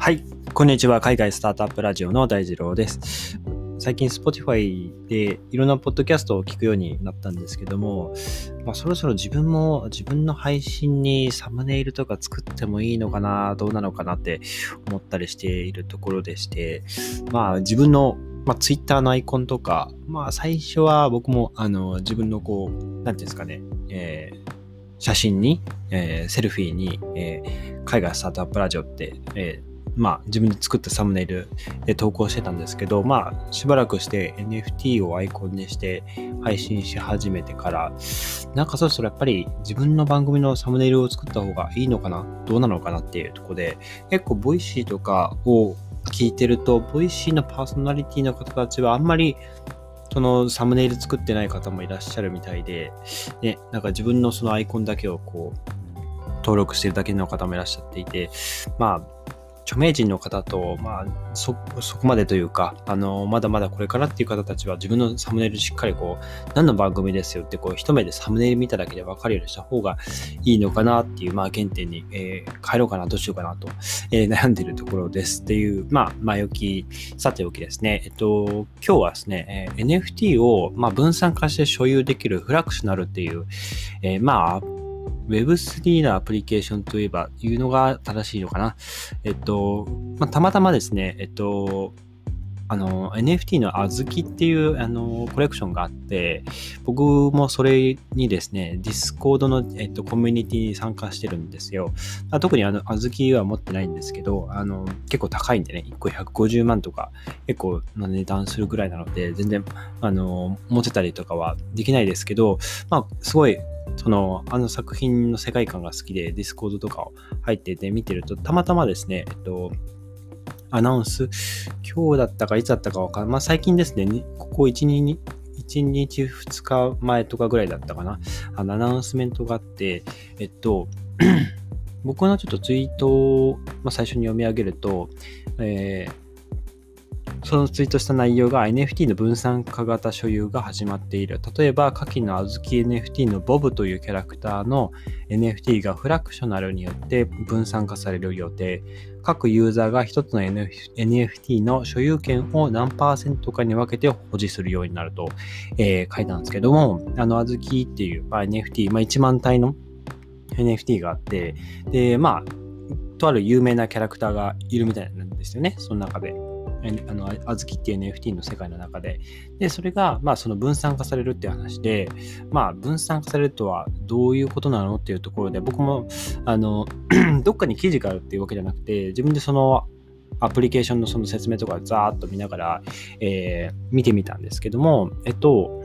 はい、こんにちは。海外スタートアップラジオの大二郎です。最近 Spotify でいろんなポッドキャストを聞くようになったんですけども、まあ、そろそろ自分も自分の配信にサムネイルとか作ってもいいのかな、どうなのかなって思ったりしているところでして、まあ自分のまあ、Twitter のアイコンとか、まあ、最初は僕も、あの、自分のこう、なんていうんですかね、えー、写真に、えー、セルフィーに、えー、海外スタートアップラジオって、えまあ、自分で作ったサムネイルで投稿してたんですけど、まあ、しばらくして NFT をアイコンにして配信し始めてから、なんかそろそろやっぱり自分の番組のサムネイルを作った方がいいのかなどうなのかなっていうとこで、結構、 Voicy とかを聞いてると、 Voicy のパーソナリティの方たちはあんまりそのサムネイル作ってない方もいらっしゃるみたいで、ね、なんか自分のそのアイコンだけをこう、登録してるだけの方もいらっしゃっていて、まあ、著名人の方と、まあ、そ、そこまでというか、あの、まだまだこれからっていう方たちは自分のサムネイルしっかりこう、何の番組ですよって、こう、一目でサムネイル見ただけで分かるようにした方がいいのかなっていう、まあ、原点に、えー、変えろうかな、どうしようかなと、えー、悩んでいるところですっていう、まあ、前置き、さておきですね。えっと、今日はですね、えー、NFT を、まあ、分散化して所有できるフラクショナルっていう、えー、まあ、Web3 のアプリケーションといえば、いうのが正しいのかな。えっと、まあ、たまたまですね、えっと、あの、NFT のあずきっていう、あの、コレクションがあって、僕もそれにですね、Discord の、えっと、コミュニティに参加してるんですよ。特にあの、あずきは持ってないんですけど、あの、結構高いんでね、1個150万とか、結構な値段するぐらいなので、全然、あの、持てたりとかはできないですけど、まあ、すごい、その、あの作品の世界観が好きで、 Discord とかを入ってて見てると、たまたまですね、えっと、アナウンス、今日だったかいつだったかわかんない。まあ最近ですね、ここ1、2、1日2日前とかぐらいだったかな。あのアナウンスメントがあって、えっと、僕のちょっとツイートを、まあ、最初に読み上げると、えーそのツイートした内容が NFT の分散化型所有が始まっている。例えば、下記のあずき NFT のボブというキャラクターの NFT がフラクショナルによって分散化される予定。各ユーザーが1つの NFT の所有権を何パーセントかに分けて保持するようになると、えー、書いたんですけども、あの、あずきっていう、まあ、NFT、まあ、1万体の NFT があって、で、まあ、とある有名なキャラクターがいるみたいなんですよね、その中で。あの、あずきっていう NFT の世界の中で。で、それが、まあ、その分散化されるって話で、まあ、分散化されるとはどういうことなのっていうところで、僕も、あの、どっかに記事があるっていうわけじゃなくて、自分でその、アプリケーションのその説明とかザーッと見ながら、えー、見てみたんですけども、えっと、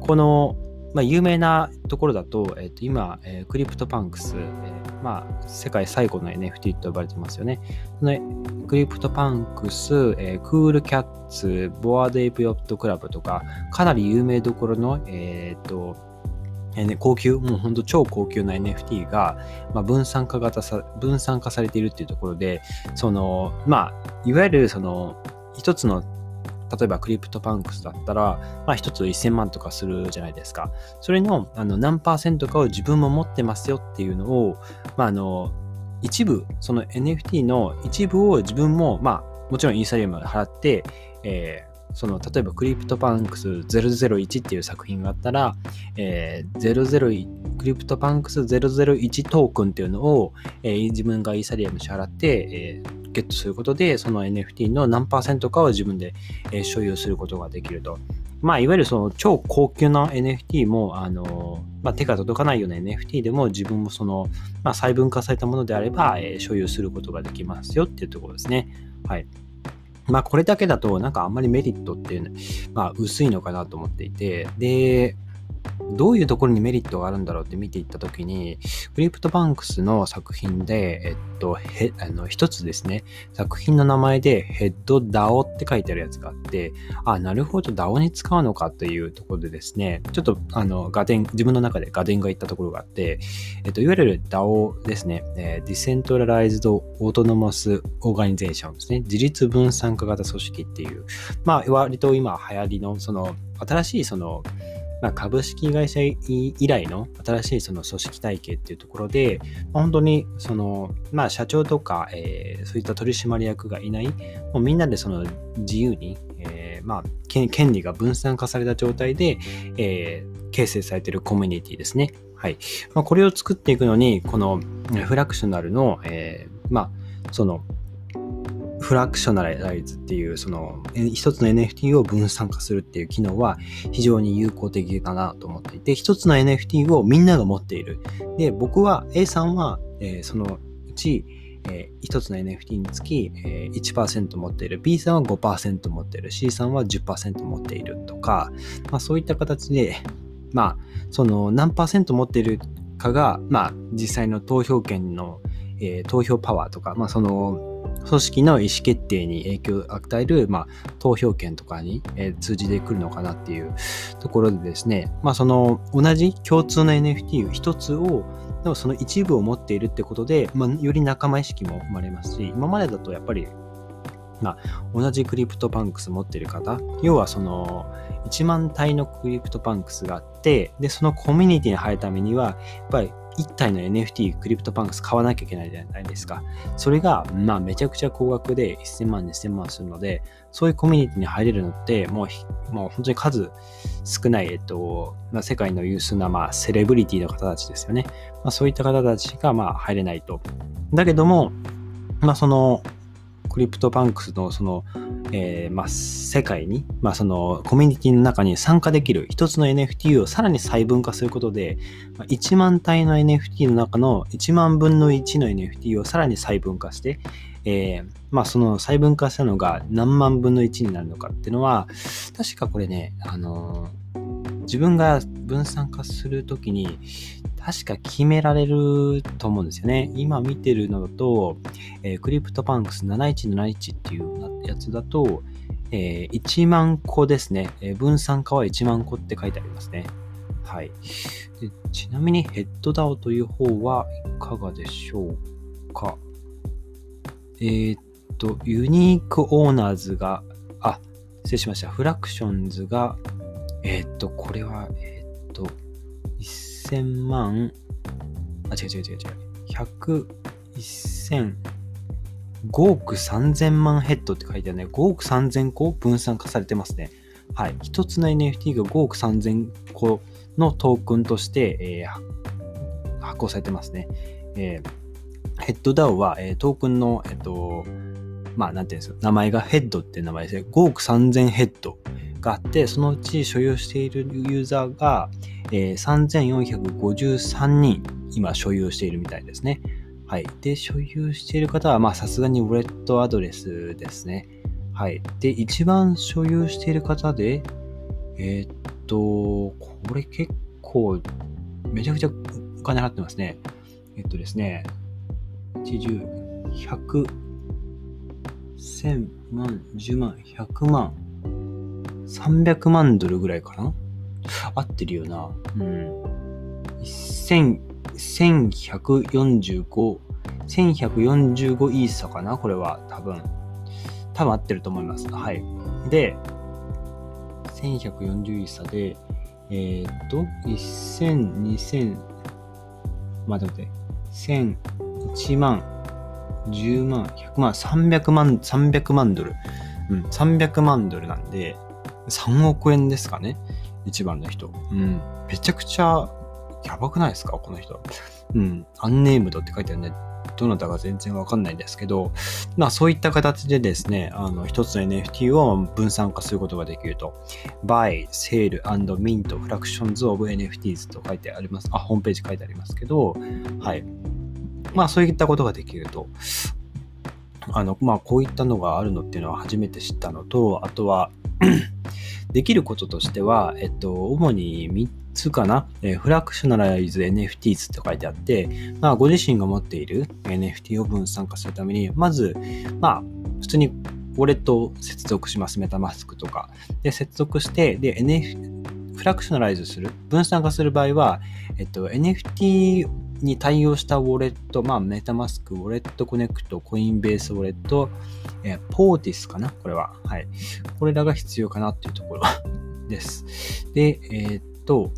この、まあ、有名なところだと、えっと、今、えー、 CryptoPunks、えー、まあ、世界最古の NFT と呼ばれてますよね。その CryptoPunks、えー、 Cool Cats、 Bored Ape Yacht Club とか、かなり有名どころの、えっ、とえね、高級、もうほんと超高級な NFT が、まあ、分散化型さ、分散化されているっていうところで、その、まあ、いわゆるその、一つの例えば CryptoPunks だったら、まあ一つ1000万とかするじゃないですか。それのあの何パーセントかを自分も持ってますよっていうのを、まああの、一部、その NFT の一部を自分も、まあもちろんイーサリアム払って、えーその例えば CryptoPunks 001っていう作品があったら、えー、001 CryptoPunks 001トークンっていうのを、えー、自分がイーサリアム支払って、えー、ゲットすることで、その NFT の何パーセントかを自分で、え所有することができると。まあ、いわゆるその超高級な NFT も、あの、まあ、手が届かないような NFT でも自分もその、まあ、細分化されたものであれば、えー、所有することができますよっていうところですね。はい。まあ、これだけだと、なんかあんまりメリットっていうのは、まあ、薄いのかなと思っていて、で、どういうところにメリットがあるんだろうって見ていったときに、クリプトバンクスの作品で、えっと、へあの一つですね、作品の名前でヘッド DAO って書いてあるやつがあって、あ、なるほど DAO に使うのかというところでですね、ちょっとあの、画伝、自分の中で画伝が言ったところがあって、えっと、いわゆる DAO ですね、えー、Decentralized Autonomous Organization ですね、自立分散化型組織っていう、まあ、割と今流行りの、その、新しいその、まあ、株式会社以来の新しいその組織体系っていうところで、まあ、本当にその、まあ、社長とか、えー、そういった取締役がいない、もうみんなでその自由に、えー、まあ、権利が分散化された状態で、えー、形成されているコミュニティですね。はい。まあ、これを作っていくのに、このフラクショナルの、えー、まあ、その、フラクショナライズっていう、その、一つの NFT を分散化するっていう機能は非常に有効的だなと思っていて、一つの NFT をみんなが持っている。で、僕は A さんは、えー、そのうち、えー、1つの NFT につき、えー、1%持っている B さんは5%持っている C さんは10%持っているとか、まあ、そういった形で、まあ、その何パーセント持っているかが、まあ、実際の投票権の、えー、投票パワーとか、まあ、その組織の意思決定に影響を与える、まあ、投票権とかに、えー、通じてくるのかなっていうところでですね、まあ、その同じ共通の NFT 一つをでもその一部を持っているってことで、まあ、より仲間意識も生まれますし、今までだとやっぱり、まあ、同じ CryptoPunks 持っている方、要はその1万体の CryptoPunks があって、で、そのコミュニティに入るためには、やっぱり1体の NFT クリプトパンクス買わなきゃいけないじゃないですか。それが、まあ、めちゃくちゃ高額で1000万、2000万するので、そういうコミュニティに入れるのって、もう、もう本当に数少ない、えっと、まあ、世界の有数な、まあ、セレブリティの方たちですよね。まあ、そういった方たちが、まあ、入れないと。だけども、まあ、その、 CryptoPunks のその、えー、まあ、世界に、まあ、そのコミュニティの中に参加できる一つの NFT をさらに細分化することで、まあ、1万体の NFT の中の1万分の1の NFT をさらに細分化して、えー、まあ、その細分化したのが何万分の1になるのかっていうのは、確かこれね、あのー、自分が分散化するときに、確か決められると思うんですよね。今見てるのだと、えー、 CryptoPunks 7171っていうやつだと、えー、1万個ですね、えー、分散化は1万個って書いてありますね。はい。でちなみにヘッドダウという方はいかがでしょうか？えー、っと、ユニークオーナーズが、あ、失礼しました。フラクションズが、えー、っと、これは、えー、っと、1000万、あ、違う違う違う違う。100、1000、5億3000万ヘッドって書いてあるね。5億3000個分散化されてますね。はい。一つの NFT が5億3000個のトークンとして、えー、発行されてますね。えー、ヘッドダウは、えー、トークンの、えっ、と、まあ、なんていうんですか、名前がヘッドって名前ですね。5億3000ヘッドがあって、そのうち所有しているユーザーが、えー、3453人今所有しているみたいですね。はい。で、所有している方は、まあ、さすがにウォレットアドレスですね。はい。で、一番所有している方で、えー、っと、これ結構、めちゃくちゃお金払ってますね。えっとですね、80、100、1000万、10万、100万、300万ドルぐらいかな？合ってるよな。うん。1000、1145、1145イーサかな？これは多分。多分合ってると思います。はい。で、1140イーサで、えー、っと、1000、2000、待って待って、1000、1万、10万、100万、300万、300万ドル。うん、300万ドルなんで、3億円ですかね？一番の人。うん。めちゃくちゃやばくないですか？この人。うん。アンネームドって書いてあるね。どなたか全然わかんないんですけど、まあそういった形でですね、あの、一つの NFT を分散化することができると。buy, sale, and mint fractions of NFTs と書いてあります。あ、ホームページ書いてありますけど、はい。まあそういったことができると。あの、まあこういったのがあるのっていうのは初めて知ったのと、あとはできることとしては、えっと、主に3つかな、えフラクショナライズ NFTs って書いてあって、まあ、ご自身が持っている NFT を分散化するために、まず、まあ、普通にウォレットを接続します。メタマスクとか。で、接続して、で、NF、フラクショナライズする、分散化する場合は、えっと、NFT に対応したウォレット、まあ、メタマスク、ウォレットコネクト、コインベースウォレット、えー、ポーティスかな？これは。はい。これらが必要かなっていうところ です。で、えー、っと、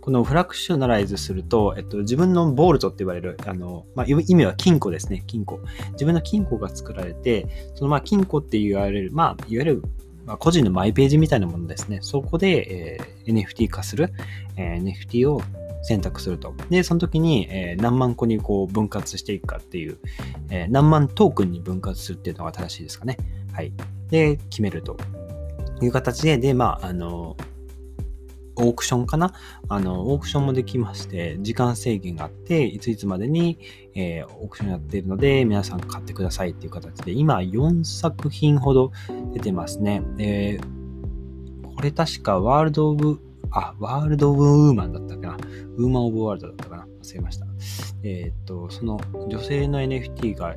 このフラクショナライズすると、えっと、自分のボールトって言われる、あの、まあ、意味は金庫ですね、金庫。自分の金庫が作られて、そのまあ金庫って言われる、まあ、いわゆる、まあ、個人のマイページみたいなものですね。そこで、えー、NFT 化する、えー、NFT を選択すると。で、その時に、えー、何万個にこう分割していくかっていう、えー、何万トークンに分割するっていうのが正しいですかね。はい。で、決めるという形で、で、まあ、あの、オークションかな？あの、オークションもできまして、時間制限があって、いついつまでに、えー、オークションやってるので、皆さん買ってくださいっていう形で、今4作品ほど出てますね。えー、これ確か World of、あ、 World of Woman だったかな。 Woman of World だったかな。忘れました。えっ、と、その女性の NFT が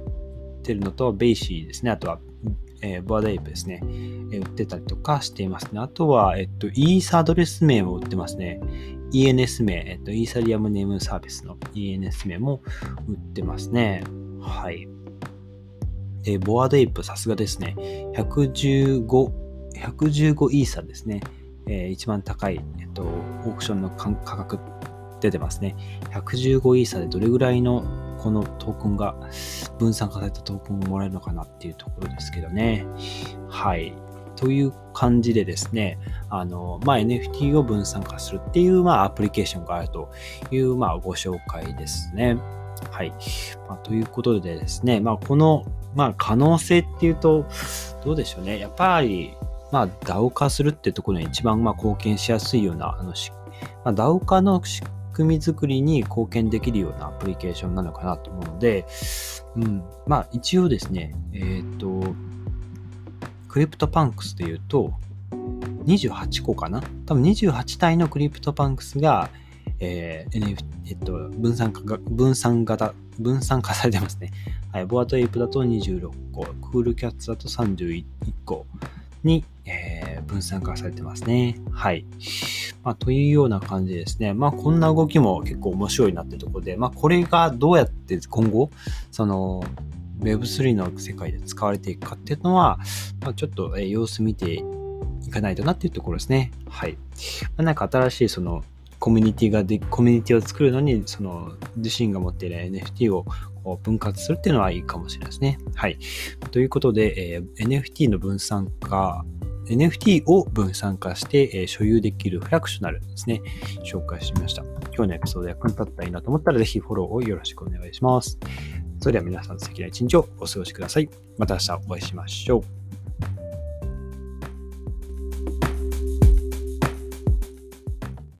出るのと、 BAYC ですね。あとはえー、 Bored Ape ですね、えー、売ってたりとかしていますね。あとは、えっと、イーサアドレス名も売ってますね。ENS 名、えっと、イーサリアムネームサービスの ENS 名も売ってますね。はい。で、ボアドエイプさすがですね。115、115イーサですね。えー、一番高い、えっと、オークションの価格出てますね。115イーサでどれぐらいのこのトークンが、分散化されたトークンをもらえるのかなっていうところですけどね。はい。という感じでですね、あの、まあ、NFT を分散化するっていう、まあ、アプリケーションがあるという、まあ、ご紹介ですね。はい。まあ、ということでですね、まあ、この、まあ、可能性っていうと、どうでしょうね。やっぱり、まあ、DAO 化するってところに一番、まあ、貢献しやすいような、あの、まあ、DAO 化の仕組み作りに貢献できるようなアプリケーションなのかなと思うので、うん、まあ一応ですね、えっ、ー、と、 CryptoPunks で言うと、28個かな？多分28体の CryptoPunks が、えー、NF、えっと、分散化が、分散型、分散化されてますね。はい、 Bored Ape だと26個、 Cool Cats だと31個。に、えー、分散化されてますね。はい。まあ、というような感じですね。まあ、こんな動きも結構面白いなってところで、まあ、これがどうやって今後、その、Web3 の世界で使われていくかっていうのは、まあ、ちょっとえ様子見ていかないとなっていうところですね。はい。まあ、なんか新しいそのコミュニティがで、コミュニティを作るのに、その自身が持っている NFT を分割するっていうのはいいかもしれないですね。はい。ということで、えー、NFT の分散化 NFT を分散化して、え所有できるフラクショナルですね、紹介しました。今日のエピソード役に立ったらいいなと思ったら、ぜひフォローをよろしくお願いします。それでは皆さん素敵な一日をお過ごしください。また明日お会いしましょう。